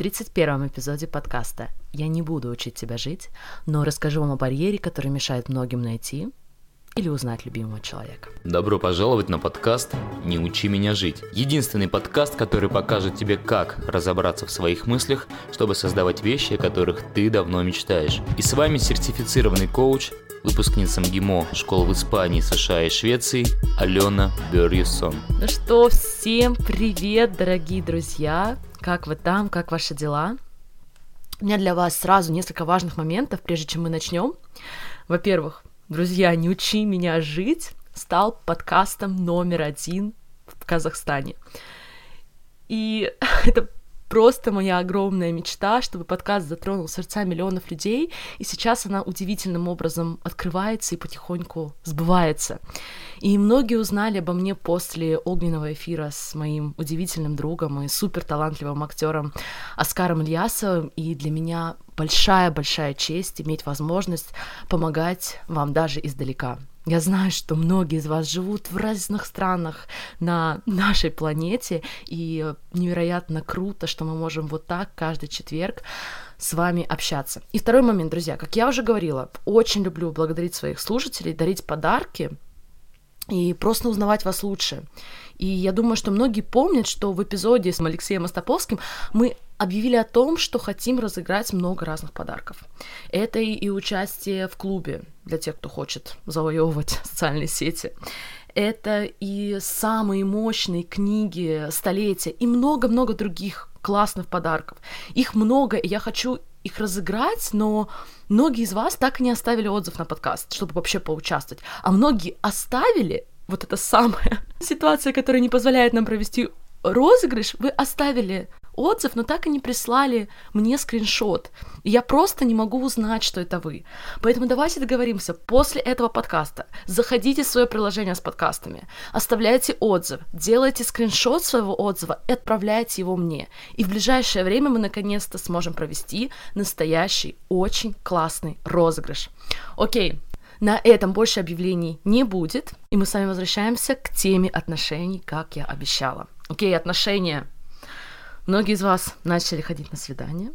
31 эпизоде подкаста я не буду учить тебя жить, но расскажу вам о барьере, который мешает многим найти или узнать любимого человека. Добро пожаловать на подкаст «Не учи меня жить». Единственный подкаст, который покажет тебе, как разобраться в своих мыслях, чтобы создавать вещи, о которых ты давно мечтаешь. И с вами сертифицированный коуч, выпускница МГИМО школ в Испании, США и Швеции Алена Берьюсон. Ну что, всем привет, дорогие друзья! Как вы там, как ваши дела? У меня для вас сразу несколько важных моментов, прежде чем мы начнем. Во-первых, друзья, «Не учи меня жить» стал подкастом номер один в Казахстане. И это просто моя огромная мечта, чтобы подкаст затронул сердца миллионов людей, и сейчас она удивительным образом открывается и потихоньку сбывается. И многие узнали обо мне после огненного эфира с моим удивительным другом и супер талантливым актером Оскаром Ильясовым, и для меня большая-большая честь иметь возможность помогать вам даже издалека. Я знаю, что многие из вас живут в разных странах на нашей планете, и невероятно круто, что мы можем вот так каждый четверг с вами общаться. И второй момент, друзья, как я уже говорила, очень люблю благодарить своих слушателей, дарить подарки и просто узнавать вас лучше. И я думаю, что многие помнят, что в эпизоде с Алексеем Остаповским мы объявили о том, что хотим разыграть много разных подарков. Это и участие в клубе для тех, кто хочет завоевывать социальные сети. Это и самые мощные книги столетия, и много-много других классных подарков. Их много, и я хочу их разыграть, но многие из вас так и не оставили отзыв на подкаст, чтобы вообще поучаствовать. А многие оставили, вот это самая ситуация, которая не позволяет нам провести розыгрыш, вы оставили отзыв, но так и не прислали мне скриншот. И я просто не могу узнать, что это вы. Поэтому давайте договоримся, после этого подкаста заходите в свое приложение с подкастами, оставляйте отзыв, делайте скриншот своего отзыва и отправляйте его мне. И в ближайшее время мы наконец-то сможем провести настоящий, очень классный розыгрыш. Окей, на этом больше объявлений не будет, и мы с вами возвращаемся к теме отношений, как я обещала. Окей, отношения Многие из вас начали ходить на свидания,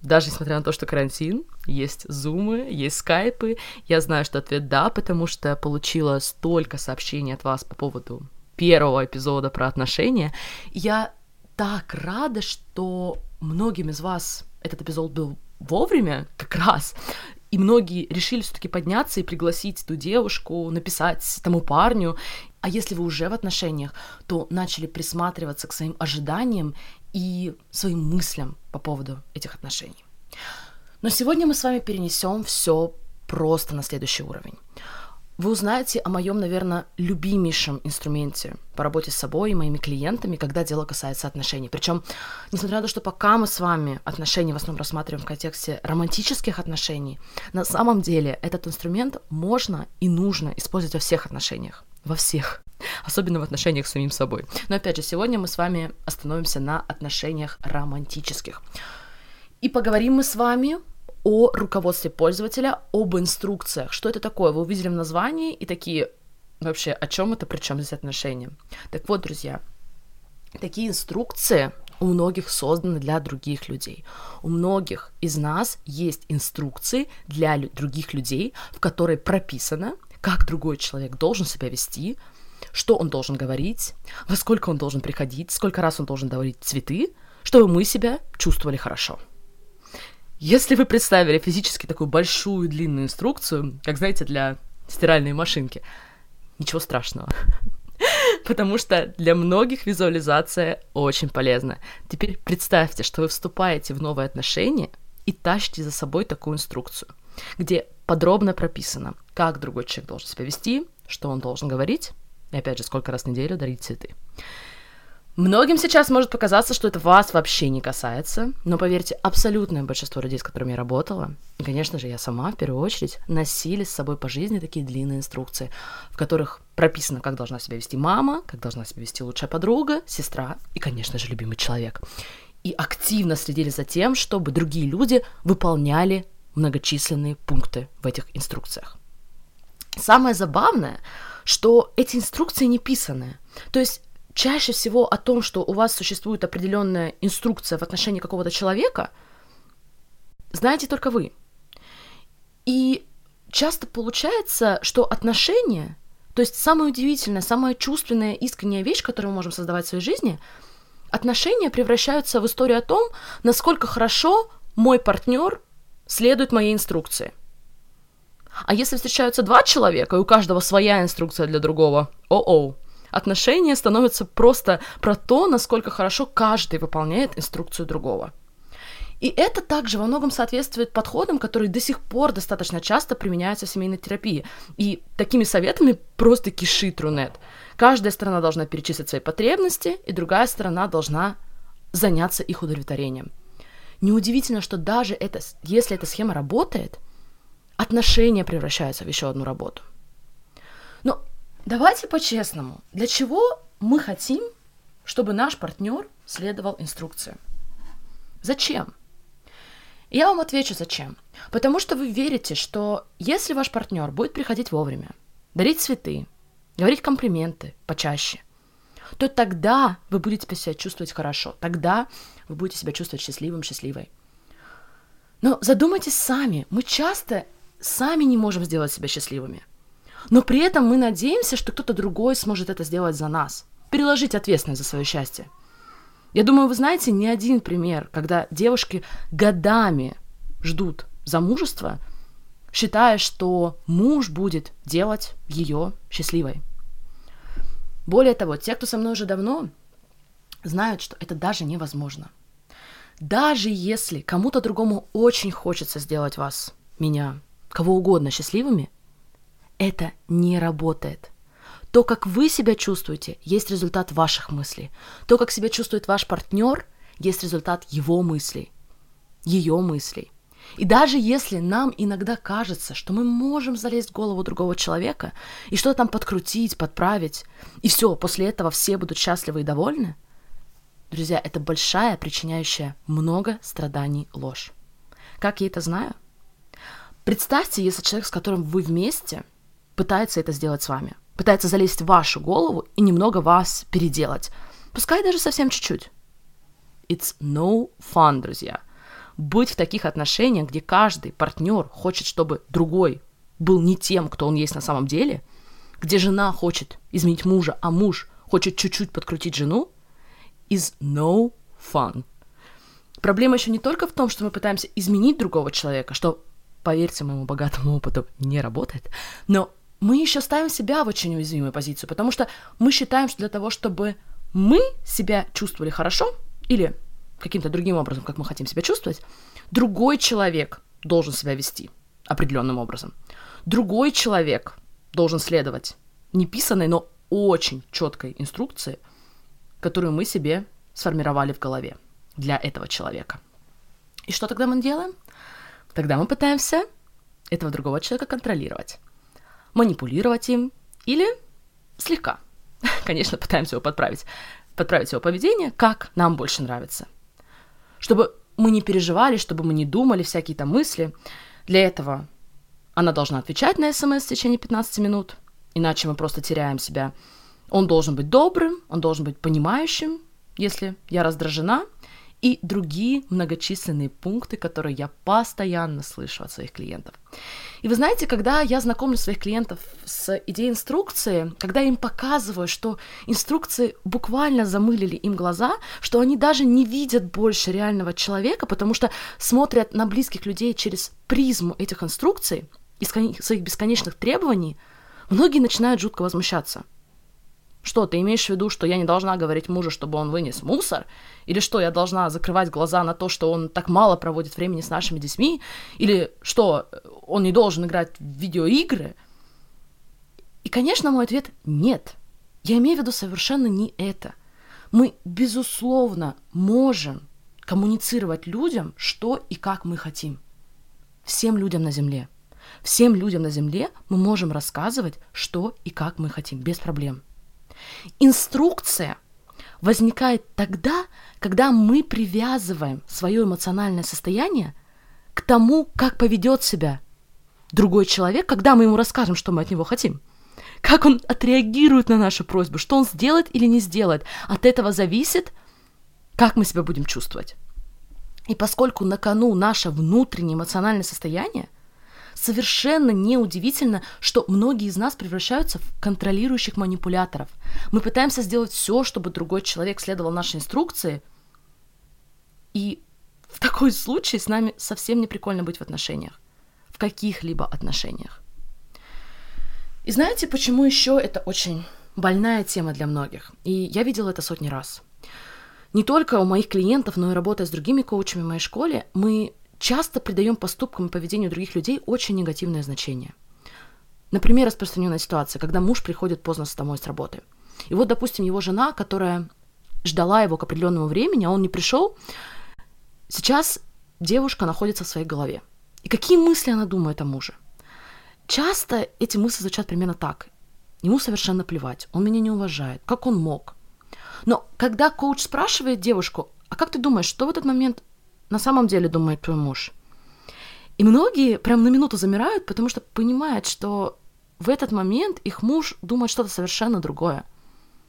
даже несмотря на то, что карантин, есть зумы, есть скайпы. Я знаю, что ответ да, потому что получила столько сообщений от вас по поводу первого эпизода про отношения. Я так рада, что многим из вас этот эпизод был вовремя, как раз. И многие решили все-таки подняться и пригласить эту девушку, написать тому парню. А если вы уже в отношениях, то начали присматриваться к своим ожиданиям и своим мыслям по поводу этих отношений. Но сегодня мы с вами перенесем все просто на следующий уровень. Вы узнаете о моем, наверное, любимейшем инструменте по работе с собой и моими клиентами, когда дело касается отношений. Причем, несмотря на то, что пока мы с вами отношения в основном рассматриваем в контексте романтических отношений, на самом деле этот инструмент можно и нужно использовать во всех отношениях. Во всех особенно в отношениях с самим собой. Но опять же, сегодня мы с вами остановимся на отношениях романтических. И поговорим мы с вами о руководстве пользователя, об инструкциях. Что это такое? Вы увидели в названии и такие, вообще, о чем это, при чем здесь отношения? Так вот, друзья, такие инструкции у многих созданы для других людей. У многих из нас есть инструкции для других людей, в которой прописано, как другой человек должен себя вести, что он должен говорить, во сколько он должен приходить, сколько раз он должен дарить цветы, чтобы мы себя чувствовали хорошо. Если вы представили физически такую большую длинную инструкцию, как, знаете, для стиральной машинки, ничего страшного. Потому что для многих визуализация очень полезна. Теперь представьте, что вы вступаете в новые отношения и тащите за собой такую инструкцию, где подробно прописано, как другой человек должен себя вести, что он должен говорить, и опять же, сколько раз в неделю дарить цветы. Многим сейчас может показаться, что это вас вообще не касается, но поверьте, абсолютное большинство людей, с которыми я работала, и, конечно же, я сама в первую очередь, носили с собой по жизни такие длинные инструкции, в которых прописано, как должна себя вести мама, как должна себя вести лучшая подруга, сестра и, конечно же, любимый человек. И активно следили за тем, чтобы другие люди выполняли многочисленные пункты в этих инструкциях. Самое забавное — что эти инструкции не писаны. То есть чаще всего о том, что у вас существует определенная инструкция в отношении какого-то человека, знаете только вы. И часто получается, что отношения, то есть самая удивительная, самая чувственная, искренняя вещь, которую мы можем создавать в своей жизни, отношения превращаются в историю о том, насколько хорошо мой партнер следует моей инструкции. А если встречаются два человека, и у каждого своя инструкция для другого, о-оу, отношения становятся просто про то, насколько хорошо каждый выполняет инструкцию другого. И это также во многом соответствует подходам, которые до сих пор достаточно часто применяются в семейной терапии. И такими советами просто кишит Рунет. Каждая сторона должна перечислить свои потребности, и другая сторона должна заняться их удовлетворением. Неудивительно, что даже это, если эта схема работает, отношения превращаются в еще одну работу. Но давайте по-честному, для чего мы хотим, чтобы наш партнер следовал инструкции? Зачем? Я вам отвечу зачем. Потому что вы верите, что если ваш партнер будет приходить вовремя, дарить цветы, говорить комплименты почаще, то тогда вы будете себя чувствовать хорошо. Тогда вы будете себя чувствовать счастливым, счастливой. Но задумайтесь сами. Мы часто сами не можем сделать себя счастливыми. Но при этом мы надеемся, что кто-то другой сможет это сделать за нас. Переложить ответственность за свое счастье. Я думаю, вы знаете не один пример, когда девушки годами ждут замужества, считая, что муж будет делать ее счастливой. Более того, те, кто со мной уже давно, знают, что это даже невозможно. Даже если кому-то другому очень хочется сделать вас, меня, кого угодно счастливыми, это не работает. То, как вы себя чувствуете, есть результат ваших мыслей. То, как себя чувствует ваш партнер, есть результат его мыслей, ее мыслей. И даже если нам иногда кажется, что мы можем залезть в голову другого человека и что-то там подкрутить, подправить, и все, после этого все будут счастливы и довольны, друзья, это большая, причиняющая много страданий ложь. Как я это знаю? Представьте, если человек, с которым вы вместе, пытается это сделать с вами пытается залезть в вашу голову и немного вас переделать. Пускай даже совсем чуть-чуть. It's no fun, друзья. Быть в таких отношениях, где каждый партнер хочет, чтобы другой был не тем, кто он есть на самом деле, где жена хочет изменить мужа, а муж хочет чуть-чуть подкрутить жену, is no fun. Проблема еще не только в том, что мы пытаемся изменить другого человека, что, поверьте моему богатому опыту, не работает, но мы еще ставим себя в очень уязвимую позицию, потому что мы считаем, что для того, чтобы мы себя чувствовали хорошо или каким-то другим образом, как мы хотим себя чувствовать, другой человек должен себя вести определенным образом. Другой человек должен следовать неписанной, но очень четкой инструкции, которую мы себе сформировали в голове для этого человека. И что тогда мы делаем? Тогда мы пытаемся этого другого человека контролировать. Манипулировать им или слегка, конечно, пытаемся его подправить, подправить его поведение, как нам больше нравится. Чтобы мы не переживали, чтобы мы не думали всякие там мысли, для этого она должна отвечать на смс в течение 15 минут, иначе мы просто теряем себя. Он должен быть добрым, он должен быть понимающим, если я раздражена, и другие многочисленные пункты, которые я постоянно слышу от своих клиентов. И вы знаете, когда я знакомлю своих клиентов с идеей инструкции, когда им показываю, что инструкции буквально замылили им глаза, что они даже не видят больше реального человека, потому что смотрят на близких людей через призму этих инструкций и своих бесконечных требований, многие начинают жутко возмущаться. Что, ты имеешь в виду, что я не должна говорить мужу, чтобы он вынес мусор? Или что, я должна закрывать глаза на то, что он так мало проводит времени с нашими детьми? Или что, он не должен играть в видеоигры? И, конечно, мой ответ – нет. Я имею в виду совершенно не это. Мы, безусловно, можем коммуницировать людям, что и как мы хотим. Всем людям на Земле. Всем людям на Земле мы можем рассказывать, что и как мы хотим, без проблем. Инструкция возникает тогда, когда мы привязываем свое эмоциональное состояние к тому, как поведет себя другой человек, когда мы ему расскажем, что мы от него хотим. как он отреагирует на нашу просьбу, что он сделает или не сделает. От этого зависит, как мы себя будем чувствовать. И поскольку на кону наше внутреннее эмоциональное состояние, совершенно неудивительно, что многие из нас превращаются в контролирующих манипуляторов. Мы пытаемся сделать все, чтобы другой человек следовал нашей инструкции, и в такой случае с нами совсем не прикольно быть в отношениях, в каких-либо отношениях. И знаете, почему еще это очень больная тема для многих? И я видела это сотни раз. Не только у моих клиентов, но и работая с другими коучами в моей школе, мы часто придаем поступкам и поведению других людей очень негативное значение. Например, распространенная ситуация, когда муж приходит поздно домой с работы. И вот, допустим, его жена, которая ждала его к определенному времени, а он не пришел, сейчас девушка находится в своей голове. И какие мысли она думает о муже? Часто эти мысли звучат примерно так. Ему совершенно плевать, он меня не уважает, как он мог. Но когда коуч спрашивает девушку, а как ты думаешь, что в этот момент на самом деле думает твой муж? И многие прям на минуту замирают, потому что понимают, что в этот момент их муж думает что-то совершенно другое.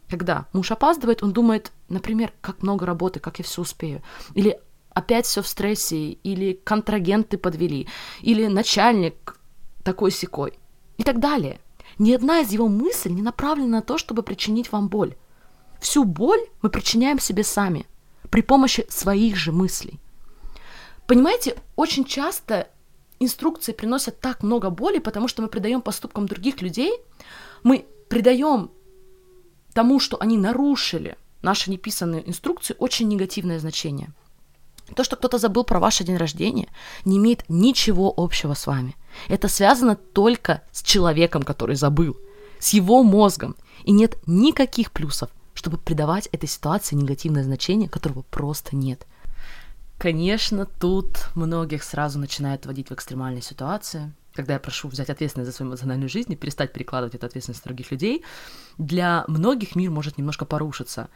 Когда муж опаздывает, он думает, например, как много работы, как я все успею. Или опять все в стрессе, или контрагенты подвели, или начальник такой секой и так далее. Ни одна из его мыслей не направлена на то, чтобы причинить вам боль. Всю боль мы причиняем себе сами при помощи своих же мыслей. Понимаете, очень часто инструкции приносят так много боли, потому что мы придаем поступкам других людей, мы придаем тому, что они нарушили наши неписанные инструкции, очень негативное значение. То, что кто-то забыл про ваш день рождения, не имеет ничего общего с вами. Это связано только с человеком, который забыл, с его мозгом. И нет никаких плюсов, чтобы придавать этой ситуации негативное значение, которого просто нет. Конечно, тут многих сразу начинают вводить в экстремальные ситуации, когда я прошу взять ответственность за свою эмоциональную жизнь и перестать перекладывать эту ответственность на других людей, для многих мир может немножко порушиться.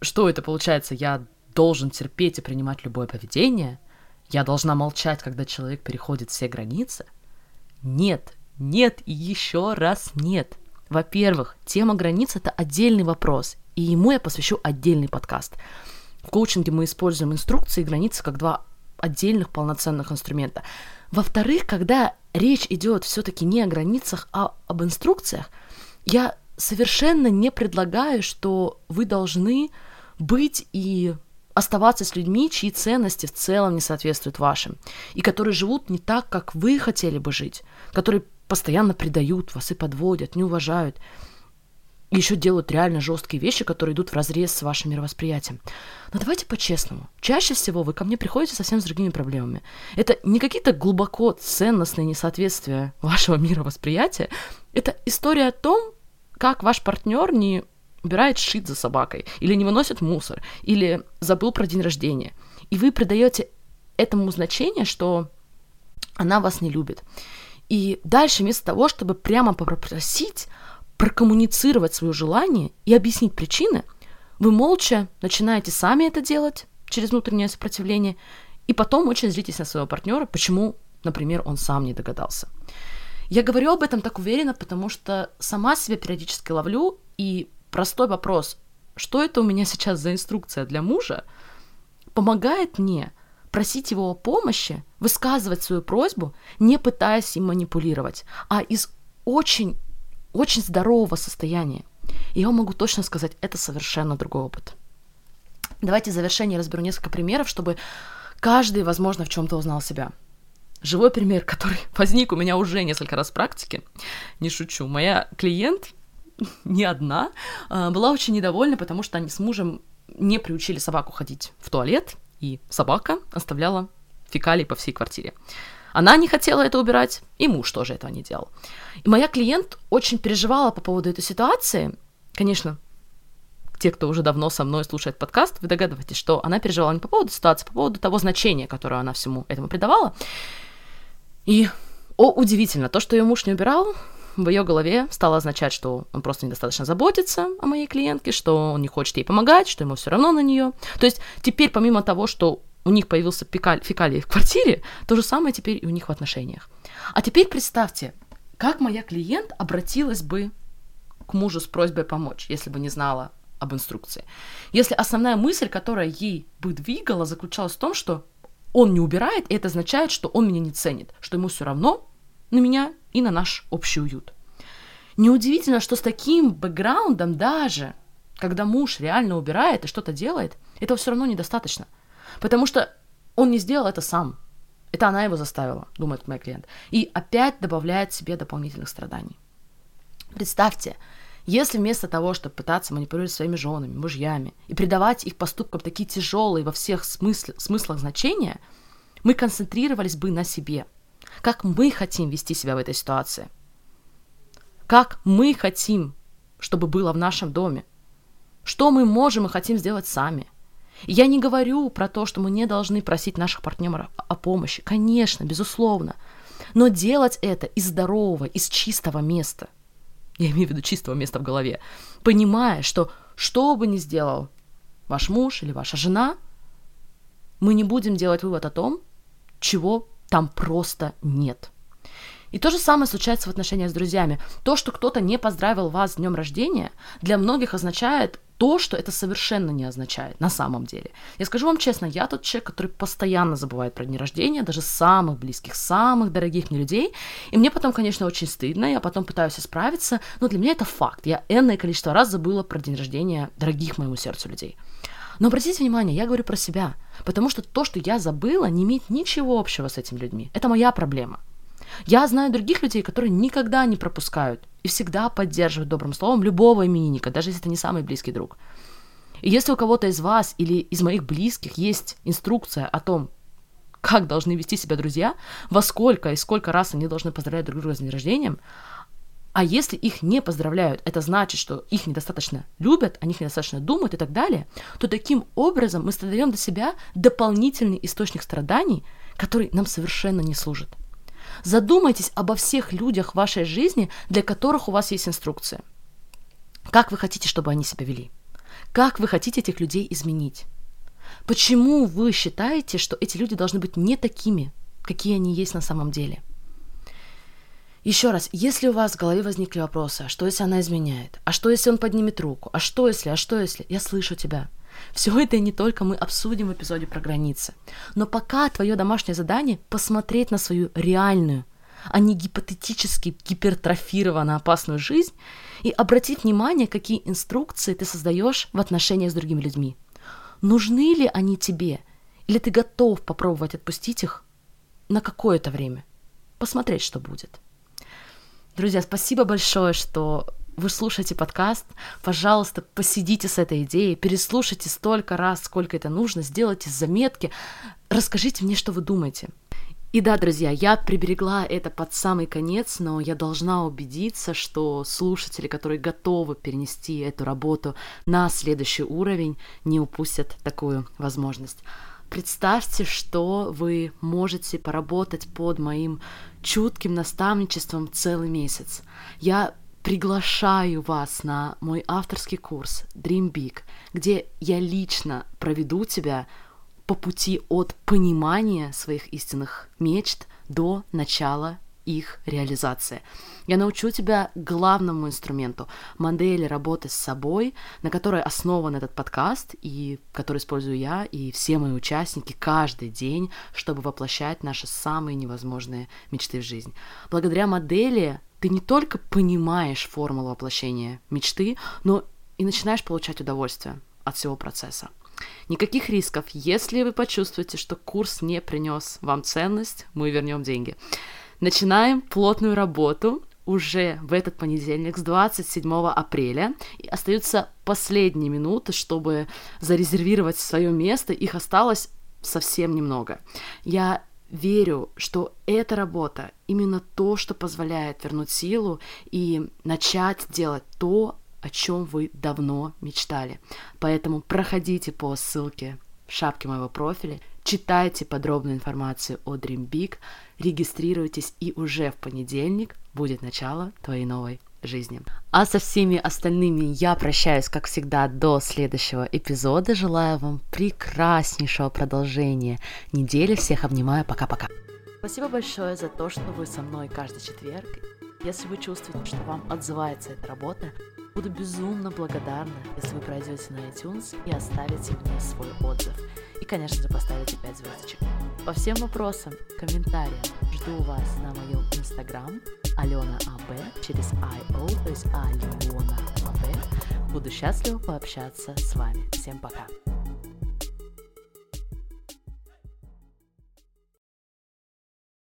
Что это получается? Я должен терпеть и принимать любое поведение? Я должна молчать, когда человек переходит все границы? Нет, нет и еще раз нет. Во-первых, тема границ это отдельный вопрос, и ему я посвящу отдельный подкаст. В коучинге мы используем инструкции и границы как два отдельных полноценных инструмента. Во-вторых, когда речь идет все-таки не о границах, а об инструкциях, я совершенно не предлагаю, что вы должны быть и оставаться с людьми, чьи ценности в целом не соответствуют вашим, и которые живут не так, как вы хотели бы жить, которые постоянно предают вас и подводят, не уважают, еще делают реально жесткие вещи, которые идут в разрез с вашим мировосприятием. Но давайте по-честному. Чаще всего вы ко мне приходите совсем с другими проблемами. Это не какие-то глубоко ценностные несоответствия вашего мировосприятия. Это история о том, как ваш партнер не убирает шит за собакой, или не выносит мусор, или забыл про день рождения. И вы придаете этому значение, что она вас не любит. И дальше, вместо того, чтобы прямо попросить прокоммуницировать свое желание и объяснить причины, вы молча начинаете сами это делать через внутреннее сопротивление, и потом очень злитесь на своего партнера, почему, например, он сам не догадался. Я говорю об этом так уверенно, потому что сама себя периодически ловлю, и простой вопрос, что это у меня сейчас за инструкция для мужа, помогает мне просить его о помощи, высказывать свою просьбу, не пытаясь им манипулировать, а из очень, очень здорового состояния. И я могу точно сказать, это совершенно другой опыт. Давайте в завершение разберу несколько примеров, чтобы каждый, возможно, в чем-то узнал себя. Живой пример, который возник у меня уже несколько раз в практике. Не шучу. Моя клиент не одна, а, была очень недовольна, потому что они с мужем не приучили собаку ходить в туалет, и собака оставляла фекалии по всей квартире. Она не хотела это убирать, и муж тоже этого не делал. И моя клиент очень переживала по поводу этой ситуации. Конечно, те, кто уже давно со мной слушает подкаст, вы догадываетесь, что она переживала не по поводу ситуации, а по поводу того значения, которое она всему этому придавала. И, о, удивительно, то, что ее муж не убирал, в ее голове стало означать, что он просто недостаточно заботится о моей клиентке, что он не хочет ей помогать, что ему все равно на нее. То есть теперь помимо того, что у них появился фекаль, фекалий в квартире, то же самое теперь и у них в отношениях. А теперь представьте, как моя клиент обратилась бы к мужу с просьбой помочь, если бы не знала об инструкции. Если основная мысль, которая ей бы двигала, заключалась в том, что он не убирает, и это означает, что он меня не ценит, что ему все равно на меня и на наш общий уют. Неудивительно, что с таким бэкграундом даже, когда муж реально убирает и что-то делает, этого все равно недостаточно. Потому что он не сделал это сам. Это она его заставила, думает мой клиент. И опять добавляет себе дополнительных страданий. Представьте, если вместо того, чтобы пытаться манипулировать своими женами, мужьями и придавать их поступкам такие тяжелые во всех смысле, смыслах значения, мы концентрировались бы на себе. Как мы хотим вести себя в этой ситуации. Как мы хотим, чтобы было в нашем доме. Что мы можем и хотим сделать сами. Я не говорю про то, что мы не должны просить наших партнеров о помощи. Конечно, безусловно. Но делать это из здорового, из чистого места – я имею в виду чистого места в голове, понимая, что что бы ни сделал ваш муж или ваша жена, мы не будем делать вывод о том, чего там просто нет. И то же самое случается в отношениях с друзьями. То, что кто-то не поздравил вас с днем рождения, для многих означает то, что это совершенно не означает на самом деле. Я скажу вам честно, я тот человек, который постоянно забывает про дни рождения, даже самых близких, самых дорогих мне людей. И мне потом, конечно, очень стыдно, я потом пытаюсь исправиться, но для меня это факт. Я энное количество раз забыла про день рождения дорогих моему сердцу людей. Но обратите внимание, я говорю про себя, потому что то, что я забыла, не имеет ничего общего с этими людьми. Это моя проблема. Я знаю других людей, которые никогда не пропускают и всегда поддерживают добрым словом любого именинника, даже если это не самый близкий друг. И если у кого-то из вас или из моих близких есть инструкция о том, как должны вести себя друзья, во сколько и сколько раз они должны поздравлять друг друга с днем рождения, а если их не поздравляют, это значит, что их недостаточно любят, о них недостаточно думают и так далее, то таким образом мы создаем для себя дополнительный источник страданий, который нам совершенно не служит. Задумайтесь обо всех людях в вашей жизни, для которых у вас есть инструкция. Как вы хотите, чтобы они себя вели? Как вы хотите этих людей изменить? Почему вы считаете, что эти люди должны быть не такими, какие они есть на самом деле? Еще раз, если у вас в голове возникли вопросы, а что если она изменяет? А что если он поднимет руку? А что если? А что если? Я слышу тебя. Все это не только мы обсудим в эпизоде про границы. Но пока твое домашнее задание посмотреть на свою реальную, а не гипотетически гипертрофированно опасную жизнь и обратить внимание, какие инструкции ты создаешь в отношениях с другими людьми. Нужны ли они тебе? Или ты готов попробовать отпустить их на какое-то время? Посмотреть, что будет. Друзья, спасибо большое, что вы слушаете подкаст, пожалуйста, посидите с этой идеей, переслушайте столько раз, сколько это нужно, сделайте заметки, расскажите мне, что вы думаете. И да, друзья, я приберегла это под самый конец, но я должна убедиться, что слушатели, которые готовы перенести эту работу на следующий уровень, не упустят такую возможность. Представьте, что вы можете поработать под моим чутким наставничеством целый месяц. Я приглашаю вас на мой авторский курс Dream Big, где я лично проведу тебя по пути от понимания своих истинных мечт до начала их реализации. Я научу тебя главному инструменту модели работы с собой, на которой основан этот подкаст и который использую я и все мои участники каждый день, чтобы воплощать наши самые невозможные мечты в жизнь. Благодаря модели ты не только понимаешь формулу воплощения мечты, но и начинаешь получать удовольствие от всего процесса. Никаких рисков. Если вы почувствуете, что курс не принес вам ценность, мы вернем деньги. Начинаем плотную работу уже в этот понедельник с 27 апреля. И остаются последние минуты, чтобы зарезервировать свое место. Их осталось совсем немного. Я верю, что эта работа именно то, что позволяет вернуть силу и начать делать то, о чем вы давно мечтали. Поэтому проходите по ссылке в шапке моего профиля, читайте подробную информацию о Dream Big, регистрируйтесь, и уже в понедельник будет начало твоей новой жизни. А со всеми остальными я прощаюсь, как всегда, до следующего эпизода. Желаю вам прекраснейшего продолжения недели. Всех обнимаю. Пока-пока. Спасибо большое за то, что вы со мной каждый четверг Если вы чувствуете, что вам отзывается эта работа, буду безумно благодарна, если вы пройдете на iTunes и оставите мне свой отзыв. И, конечно же, поставите 5 звездочек. По всем вопросам, комментариям жду вас на моем инстаграм Алена АБ через IO, то есть Алена АБ. Буду счастлива пообщаться с вами. Всем пока!